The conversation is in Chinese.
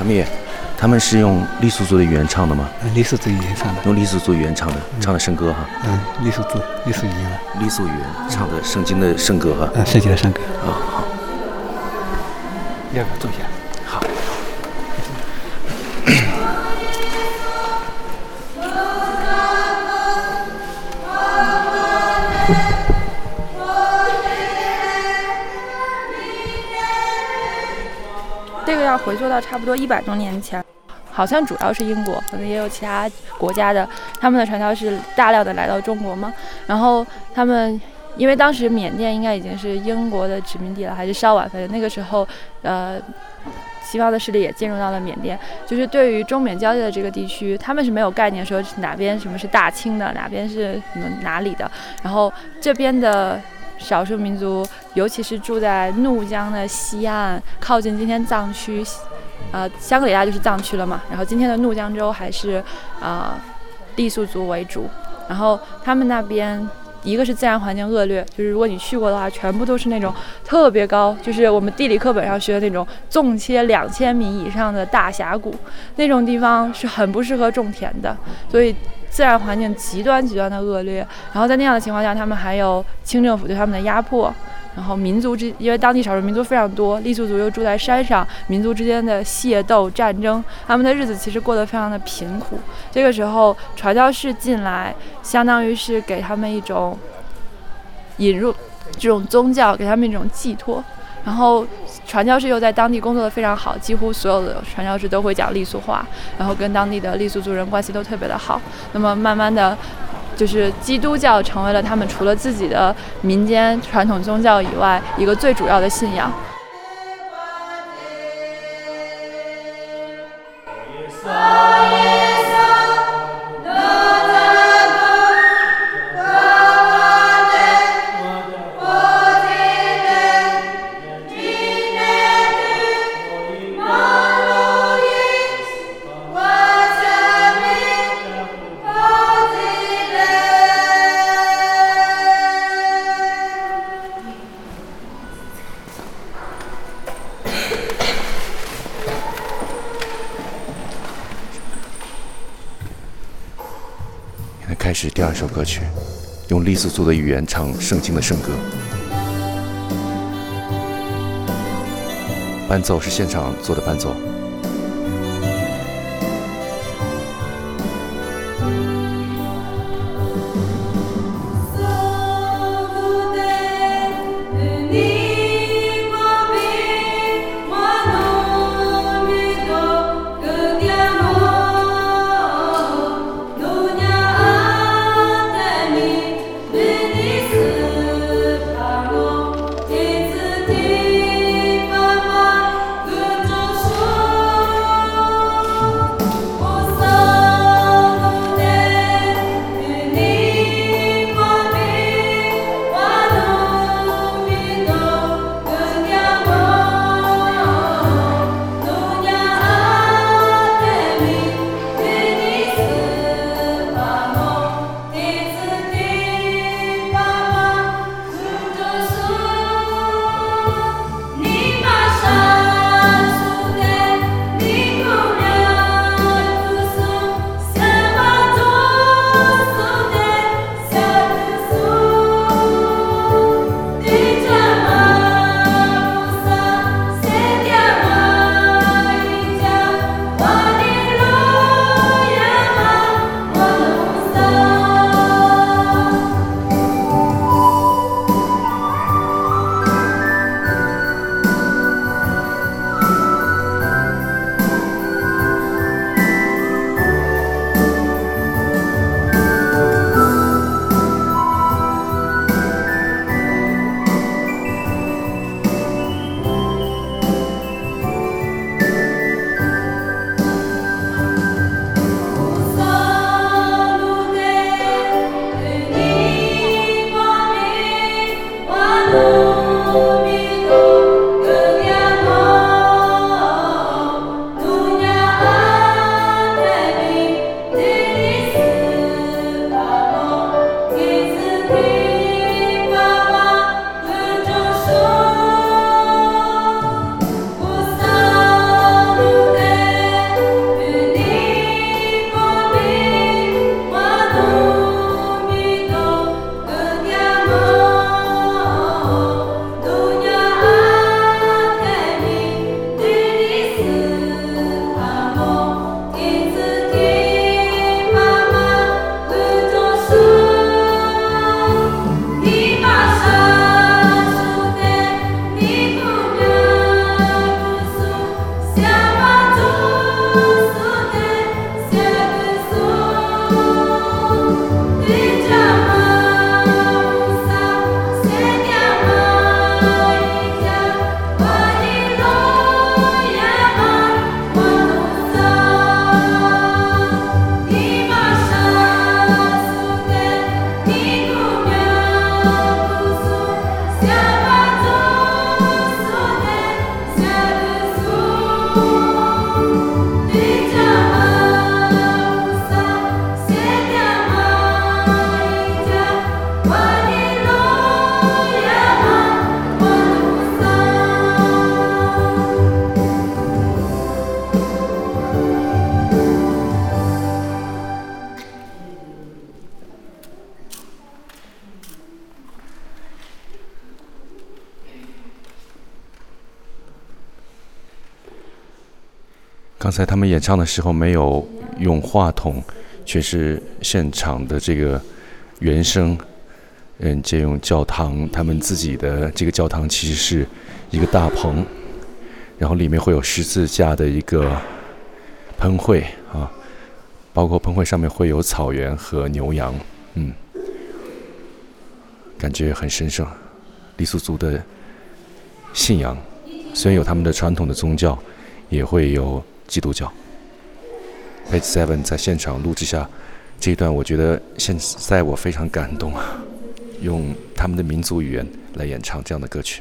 小米，他们是用傈僳族的语言唱的吗？傈僳族语言唱的。用傈僳族语言唱的，唱的圣歌哈。嗯，傈僳族傈僳语言。傈僳语言唱的圣经的圣歌哈。嗯，圣经的圣歌。啊，好。要不要坐下？好。这个要回溯到差不多一百多年前，好像主要是英国，可能也有其他国家的，他们的传教士大量的来到中国嘛。然后他们因为当时缅甸应该已经是英国的殖民地了，还是稍晚，反正那个时候，呃，西方的势力也进入到了缅甸。就是对于中缅交界的这个地区，他们是没有概念说哪边什么是大清的，哪边是什么哪里的。然后这边的。少数民族，尤其是住在怒江的西岸，靠近今天藏区，呃，香格里拉就是藏区了嘛。然后今天的怒江州还是，呃，傈僳族为主。然后他们那边，一个是自然环境恶劣，就是如果你去过的话，全部都是那种特别高，就是我们地理课本上学的那种纵切两千米以上的大峡谷，那种地方是很不适合种田的，所以。自然环境极端极端的恶劣，然后在那样的情况下，他们还有清政府对他们的压迫，然后民族之因为当地少数民族非常多，傈僳族又住在山上，民族之间的械斗战争，他们的日子其实过得非常的贫苦。这个时候传教士进来，相当于是给他们一种引入这种宗教，给他们一种寄托，然后。传教士又在当地工作的非常好，几乎所有的传教士都会讲傈僳话，然后跟当地的傈僳族人关系都特别的好。那么慢慢的，就是基督教成为了他们除了自己的民间传统宗教以外一个最主要的信仰。开始第二首歌曲，用傈僳族的语言唱圣经的圣歌。伴奏是现场做的伴奏。刚才他们演唱的时候没有用话筒，却是现场的这个原声，嗯，借用教堂他们自己的这个教堂其实是一个大棚，然后里面会有十字架的一个喷绘啊，包括喷绘上面会有草原和牛羊，嗯，感觉很神圣。傈僳族的信仰虽然有他们的传统的宗教，也会有。基督教，Page Seven 在现场录制下这一段，我觉得现在我非常感动啊，用他们的民族语言来演唱这样的歌曲。